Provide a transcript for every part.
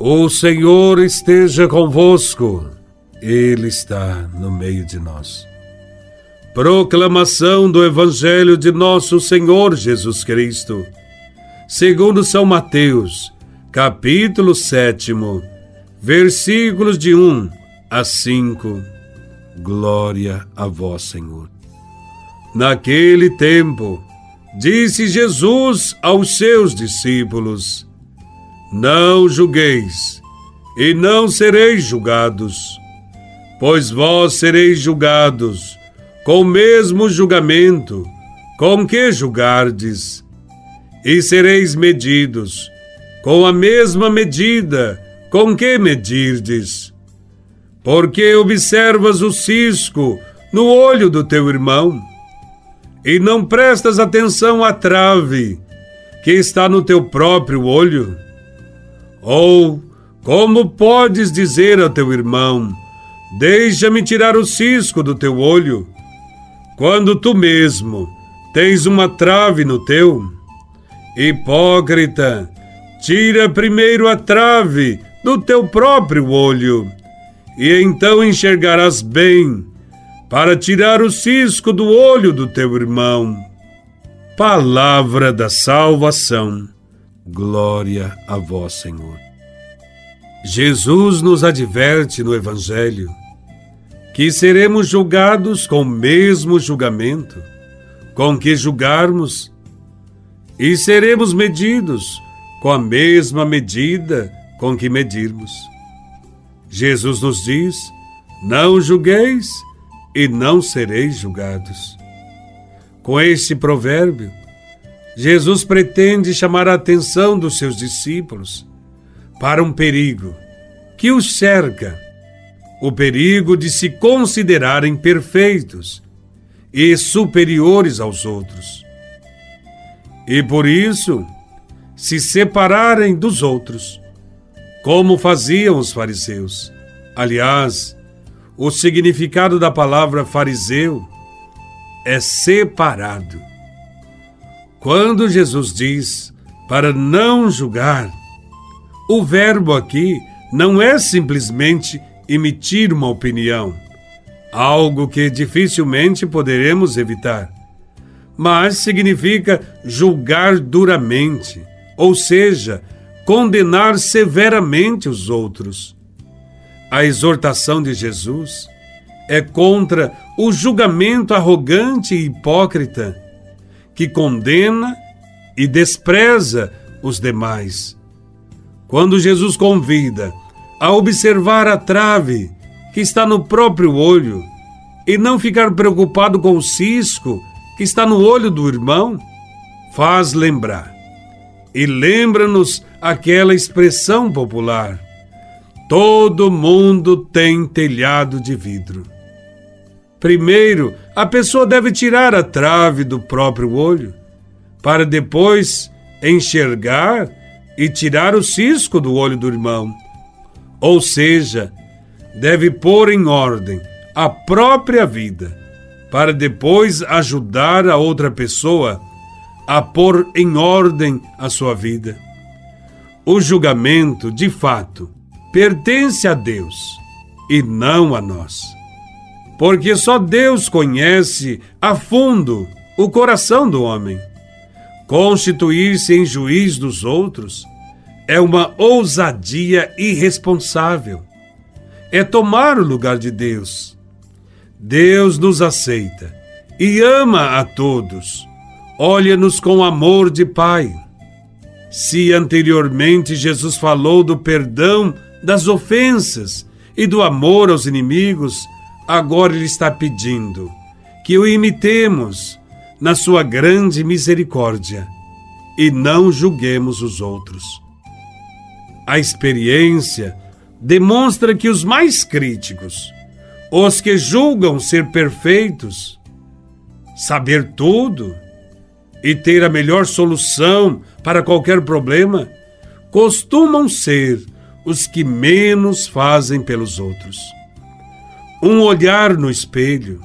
O Senhor esteja convosco, Ele está no meio de nós. Proclamação do Evangelho de Nosso Senhor Jesus Cristo, segundo São Mateus, capítulo 7, versículos de 1 a 5. Glória a Vós, Senhor. Naquele tempo, disse Jesus aos seus discípulos: não julgueis, e não sereis julgados, pois vós sereis julgados com o mesmo julgamento com que julgardes, e sereis medidos com a mesma medida com que medirdes. Porque observas o cisco no olho do teu irmão, e não prestas atenção à trave que está no teu próprio olho? Ou como podes dizer a teu irmão: Deixa-me tirar o cisco do teu olho, quando tu mesmo tens uma trave no teu? Hipócrita, tira primeiro a trave do teu próprio olho, e então enxergarás bem para tirar o cisco do olho do teu irmão. Palavra da salvação. Glória a vós, Senhor. Jesus nos adverte no Evangelho que seremos julgados com o mesmo julgamento com que julgarmos e seremos medidos com a mesma medida com que medirmos. Jesus nos diz: Não julgueis e não sereis julgados. Com este provérbio, Jesus pretende chamar a atenção dos seus discípulos para um perigo que os cerca, o perigo de se considerarem perfeitos e superiores aos outros. E por isso, se separarem dos outros, como faziam os fariseus. Aliás, o significado da palavra fariseu é separado. Quando Jesus diz para não julgar, o verbo aqui não é simplesmente emitir uma opinião, algo que dificilmente poderemos evitar, mas significa julgar duramente, ou seja, condenar severamente os outros. A exortação de Jesus é contra o julgamento arrogante e hipócrita que condena e despreza os demais. Quando Jesus convida a observar a trave que está no próprio olho e não ficar preocupado com o cisco que está no olho do irmão, faz lembrar. E lembra-nos aquela expressão popular: todo mundo tem telhado de vidro. Primeiro, a pessoa deve tirar a trave do próprio olho, para depois enxergar e tirar o cisco do olho do irmão. Ou seja, deve pôr em ordem a própria vida, para depois ajudar a outra pessoa a pôr em ordem a sua vida. O julgamento, de fato, pertence a Deus e não a nós porque só Deus conhece a fundo o coração do homem. Constituir-se em juiz dos outros é uma ousadia irresponsável. É tomar o lugar de Deus. Deus nos aceita e ama a todos. Olha-nos com amor de Pai. Se anteriormente Jesus falou do perdão das ofensas e do amor aos inimigos, agora Ele está pedindo que o imitemos na Sua grande misericórdia e não julguemos os outros. A experiência demonstra que os mais críticos, os que julgam ser perfeitos, saber tudo e ter a melhor solução para qualquer problema, costumam ser os que menos fazem pelos outros um olhar no espelho,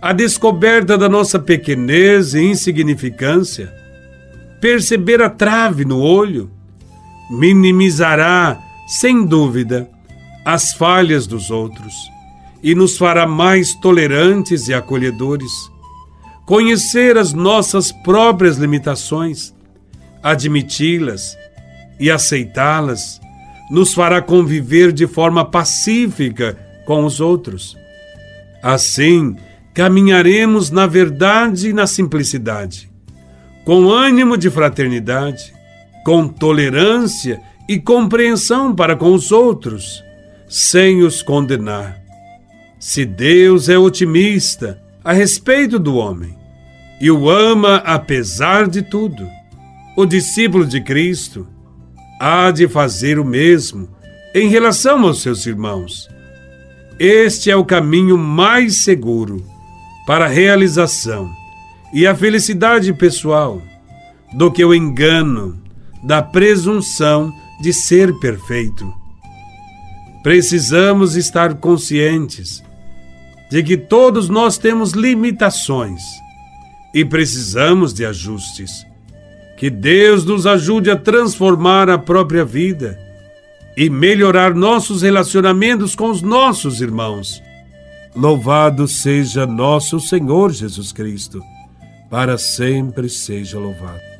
a descoberta da nossa pequenez e insignificância, perceber a trave no olho, minimizará sem dúvida, as falhas dos outros e nos fará mais tolerantes e acolhedores. Conhecer as nossas próprias limitações, admiti-las e aceitá-las, nos fará conviver de forma pacífica com os outros. Assim, caminharemos na verdade e na simplicidade, com ânimo de fraternidade, com tolerância e compreensão para com os outros, sem os condenar. Se Deus é otimista a respeito do homem e o ama apesar de tudo, o discípulo de Cristo há de fazer o mesmo em relação aos seus irmãos. Este é o caminho mais seguro para a realização e a felicidade pessoal do que o engano da presunção de ser perfeito. Precisamos estar conscientes de que todos nós temos limitações e precisamos de ajustes. Que Deus nos ajude a transformar a própria vida e melhorar nossos relacionamentos com os nossos irmãos. Louvado seja nosso Senhor Jesus Cristo, para sempre seja louvado.